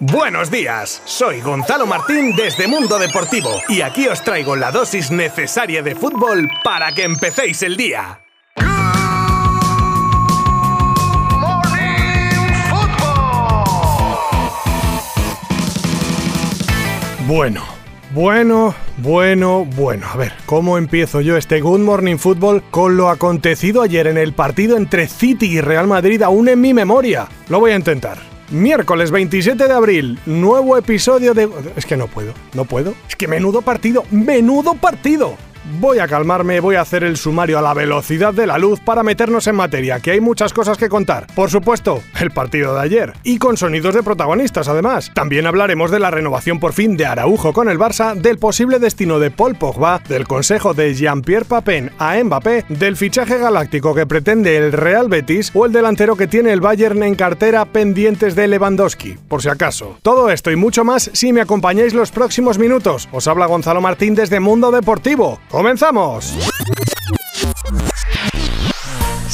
Buenos días, soy Gonzalo Martín desde Mundo Deportivo y aquí os traigo la dosis necesaria de fútbol para que empecéis el día. Bueno, bueno, bueno, bueno. A ver, ¿cómo empiezo yo este Good Morning Football con lo acontecido ayer en el partido entre City y Real Madrid aún en mi memoria? Lo voy a intentar. Miércoles 27 de abril, nuevo episodio de... Es que no puedo, no puedo. Es que menudo partido, menudo partido. Voy a calmarme, voy a hacer el sumario a la velocidad de la luz para meternos en materia, que hay muchas cosas que contar. Por supuesto, el partido de ayer, y con sonidos de protagonistas además. También hablaremos de la renovación por fin de Araujo con el Barça, del posible destino de Paul Pogba, del consejo de Jean-Pierre Papin a Mbappé, del fichaje galáctico que pretende el Real Betis o el delantero que tiene el Bayern en cartera pendientes de Lewandowski, por si acaso. Todo esto y mucho más si me acompañáis los próximos minutos. Os habla Gonzalo Martín desde Mundo Deportivo. ¡Comenzamos!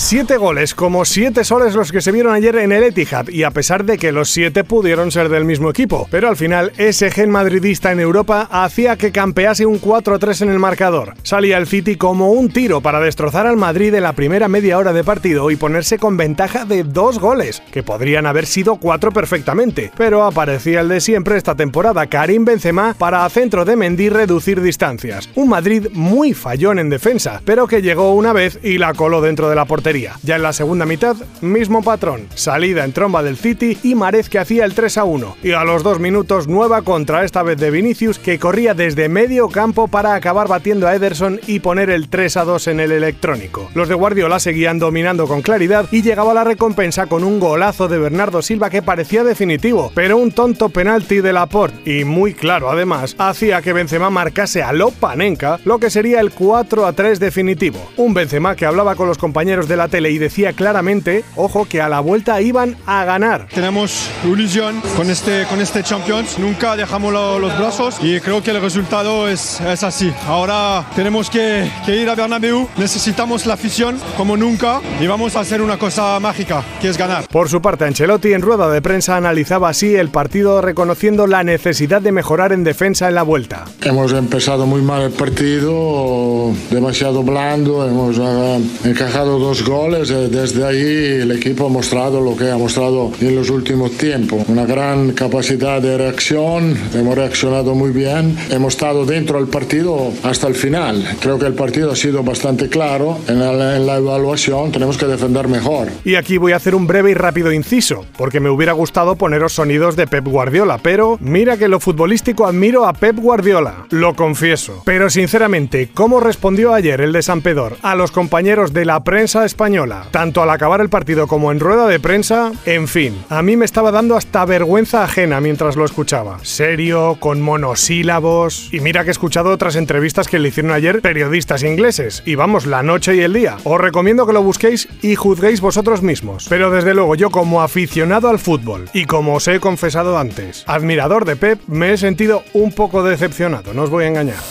Siete goles, como siete soles los que se vieron ayer en el Etihad, y a pesar de que los siete pudieron ser del mismo equipo. Pero al final, ese gen madridista en Europa hacía que campease un 4-3 en el marcador. Salía el City como un tiro para destrozar al Madrid en la primera media hora de partido y ponerse con ventaja de dos goles, que podrían haber sido cuatro perfectamente. Pero aparecía el de siempre esta temporada, Karim Benzema, para a centro de Mendy reducir distancias. Un Madrid muy fallón en defensa, pero que llegó una vez y la coló dentro de la portería ya en la segunda mitad, mismo patrón. Salida en tromba del City y Marez que hacía el 3 a 1. Y a los dos minutos, nueva contra esta vez de Vinicius que corría desde medio campo para acabar batiendo a Ederson y poner el 3 a 2 en el electrónico. Los de Guardiola seguían dominando con claridad y llegaba la recompensa con un golazo de Bernardo Silva que parecía definitivo, pero un tonto penalti de Laporte y muy claro además hacía que Benzema marcase a Lopanenka lo que sería el 4 a 3 definitivo. Un Benzema que hablaba con los compañeros de la tele y decía claramente, ojo, que a la vuelta iban a ganar. Tenemos ilusión con este, con este Champions, nunca dejamos los brazos y creo que el resultado es, es así. Ahora tenemos que, que, ir a Bernabéu, necesitamos la afición como nunca y vamos a hacer una cosa mágica, que es ganar. Por su parte, Ancelotti en rueda de prensa analizaba así el partido reconociendo la necesidad de mejorar en defensa en la vuelta. Hemos empezado muy mal el partido, demasiado blando, hemos uh, encajado dos goles. Eh, desde ahí el equipo ha mostrado lo que ha mostrado en los últimos tiempos. Una gran capacidad de reacción, hemos reaccionado muy bien, hemos estado dentro del partido hasta el final. Creo que el partido ha sido bastante claro. En la, en la evaluación tenemos que defender mejor. Y aquí voy a hacer un breve y rápido inciso, porque me hubiera gustado poneros sonidos de Pep Guardiola, pero mira que lo futbolístico admiro a Pep Guardiola, lo confieso. Pero sinceramente, ¿cómo respondió ayer el de San Pedor a los compañeros de la prensa española, tanto al acabar el partido como en rueda de prensa, en fin, a mí me estaba dando hasta vergüenza ajena mientras lo escuchaba. Serio, con monosílabos. Y mira que he escuchado otras entrevistas que le hicieron ayer periodistas ingleses. Y vamos, la noche y el día. Os recomiendo que lo busquéis y juzguéis vosotros mismos. Pero desde luego yo como aficionado al fútbol y como os he confesado antes, admirador de Pep, me he sentido un poco decepcionado, no os voy a engañar.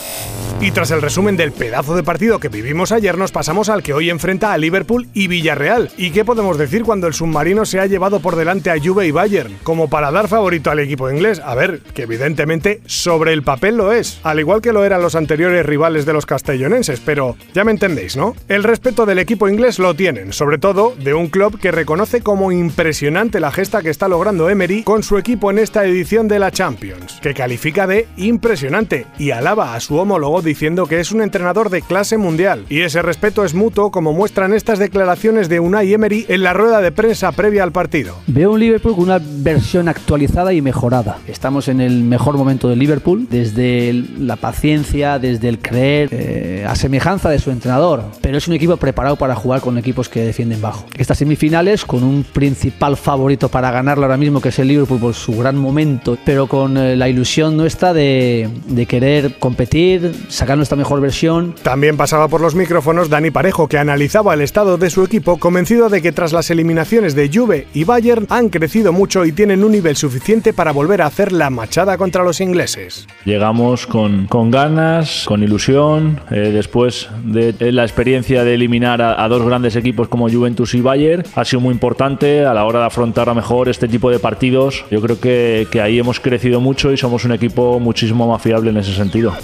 Y tras el resumen del pedazo de partido que vivimos ayer, nos pasamos al que hoy enfrenta a Liverpool y Villarreal. ¿Y qué podemos decir cuando el submarino se ha llevado por delante a Juve y Bayern? Como para dar favorito al equipo inglés. A ver, que evidentemente sobre el papel lo es, al igual que lo eran los anteriores rivales de los castellonenses, pero ya me entendéis, ¿no? El respeto del equipo inglés lo tienen, sobre todo de un club que reconoce como impresionante la gesta que está logrando Emery con su equipo en esta edición de la Champions, que califica de impresionante y alaba a su homólogo diciendo que es un entrenador de clase mundial. Y ese respeto es mutuo, como muestran estas declaraciones de Unai Emery en la rueda de prensa previa al partido. Veo un Liverpool con una versión actualizada y mejorada. Estamos en el mejor momento del Liverpool, desde la paciencia, desde el creer, eh, a semejanza de su entrenador. Pero es un equipo preparado para jugar con equipos que defienden bajo. Estas semifinales, con un principal favorito para ganarlo ahora mismo, que es el Liverpool por su gran momento, pero con eh, la ilusión nuestra de, de querer competir, sacar nuestra mejor versión. También pasaba por los micrófonos Dani Parejo, que analizaba el estado de su equipo, convencido de que tras las eliminaciones de Juve y Bayern han crecido mucho y tienen un nivel suficiente para volver a hacer la machada contra los ingleses. Llegamos con, con ganas, con ilusión, eh, después de la experiencia de eliminar a, a, dos grandes equipos como Juventus y Bayern, ha sido muy importante a la hora de afrontar a mejor este tipo de partidos. Yo creo que, que ahí hemos crecido mucho y somos un equipo muchísimo más fiable en ese sentido.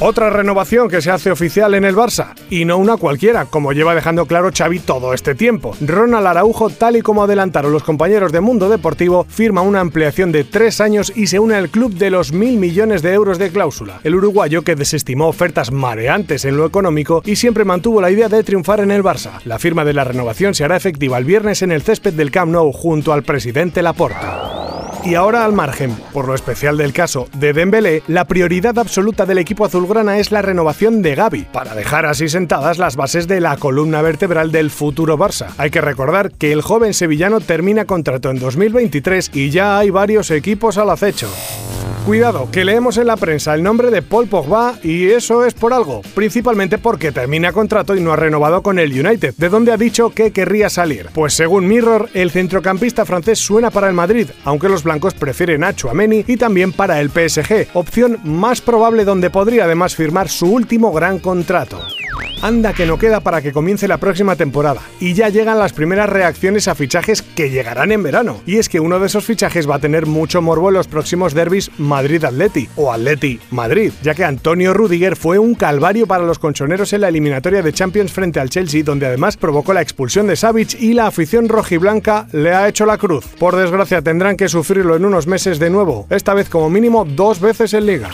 Otra renovación que se hace oficial en el Barça, y no una cualquiera, como lleva dejando claro Xavi todo este tiempo. Ronald Araujo, tal y como adelantaron los compañeros de Mundo Deportivo, firma una ampliación de tres años y se une al club de los mil millones de euros de cláusula. El uruguayo que desestimó ofertas mareantes en lo económico y siempre mantuvo la idea de triunfar en el Barça. La firma de la renovación se hará efectiva el viernes en el césped del Camp Nou junto al presidente Laporta. Y ahora al margen, por lo especial del caso de Dembélé, la prioridad absoluta del equipo azulgrana es la renovación de Gaby, para dejar así sentadas las bases de la columna vertebral del futuro Barça. Hay que recordar que el joven sevillano termina contrato en 2023 y ya hay varios equipos al acecho. Cuidado, que leemos en la prensa el nombre de Paul Pogba y eso es por algo, principalmente porque termina contrato y no ha renovado con el United, de donde ha dicho que querría salir. Pues según Mirror, el centrocampista francés suena para el Madrid, aunque los blancos prefieren a Chouameni y también para el PSG, opción más probable donde podría además firmar su último gran contrato. Anda que no queda para que comience la próxima temporada, y ya llegan las primeras reacciones a fichajes que llegarán en verano. Y es que uno de esos fichajes va a tener mucho morbo en los próximos derbis Madrid-Atleti o Atleti-Madrid, ya que Antonio Rudiger fue un calvario para los conchoneros en la eliminatoria de Champions frente al Chelsea, donde además provocó la expulsión de Savic y la afición rojiblanca le ha hecho la cruz. Por desgracia tendrán que sufrirlo en unos meses de nuevo, esta vez como mínimo dos veces en liga.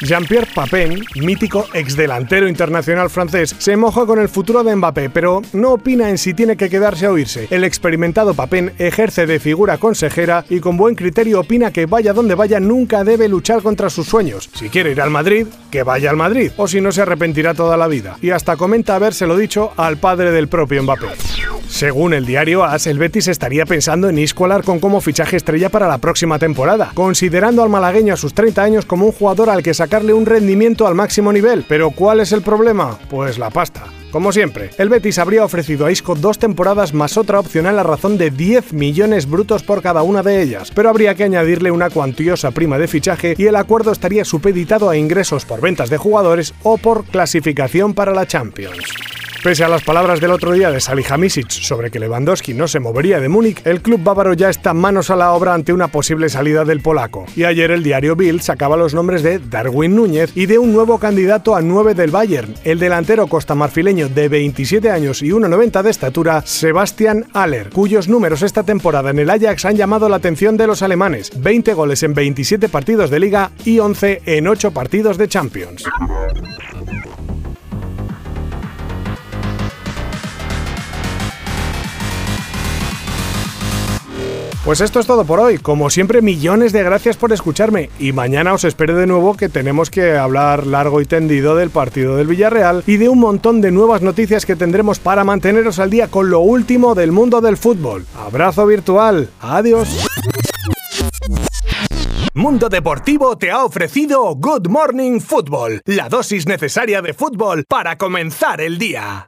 Jean-Pierre Papin, mítico exdelantero internacional francés, se moja con el futuro de Mbappé, pero no opina en si tiene que quedarse a oírse. El experimentado Papin ejerce de figura consejera y con buen criterio opina que vaya donde vaya nunca debe luchar contra sus sueños. Si quiere ir al Madrid, que vaya al Madrid, o si no se arrepentirá toda la vida. Y hasta comenta habérselo dicho al padre del propio Mbappé. Según el diario AS, el Betis estaría pensando en Iscolar con como fichaje estrella para la próxima temporada, considerando al malagueño a sus 30 años como un jugador al que sacarle un rendimiento al máximo nivel. Pero ¿cuál es el problema? Pues la pasta. Como siempre, el Betis habría ofrecido a Isco dos temporadas más otra opcional a razón de 10 millones brutos por cada una de ellas, pero habría que añadirle una cuantiosa prima de fichaje y el acuerdo estaría supeditado a ingresos por ventas de jugadores o por clasificación para la Champions. Pese a las palabras del otro día de Salihamidzic sobre que Lewandowski no se movería de Múnich, el club bávaro ya está manos a la obra ante una posible salida del polaco. Y ayer el diario Bild sacaba los nombres de Darwin Núñez y de un nuevo candidato a 9 del Bayern, el delantero costamarfileño de 27 años y 1,90 de estatura, Sebastian Aller, cuyos números esta temporada en el Ajax han llamado la atención de los alemanes, 20 goles en 27 partidos de liga y 11 en 8 partidos de Champions. Pues esto es todo por hoy. Como siempre, millones de gracias por escucharme. Y mañana os espero de nuevo que tenemos que hablar largo y tendido del partido del Villarreal y de un montón de nuevas noticias que tendremos para manteneros al día con lo último del mundo del fútbol. Abrazo virtual. Adiós. Mundo Deportivo te ha ofrecido Good Morning Football, la dosis necesaria de fútbol para comenzar el día.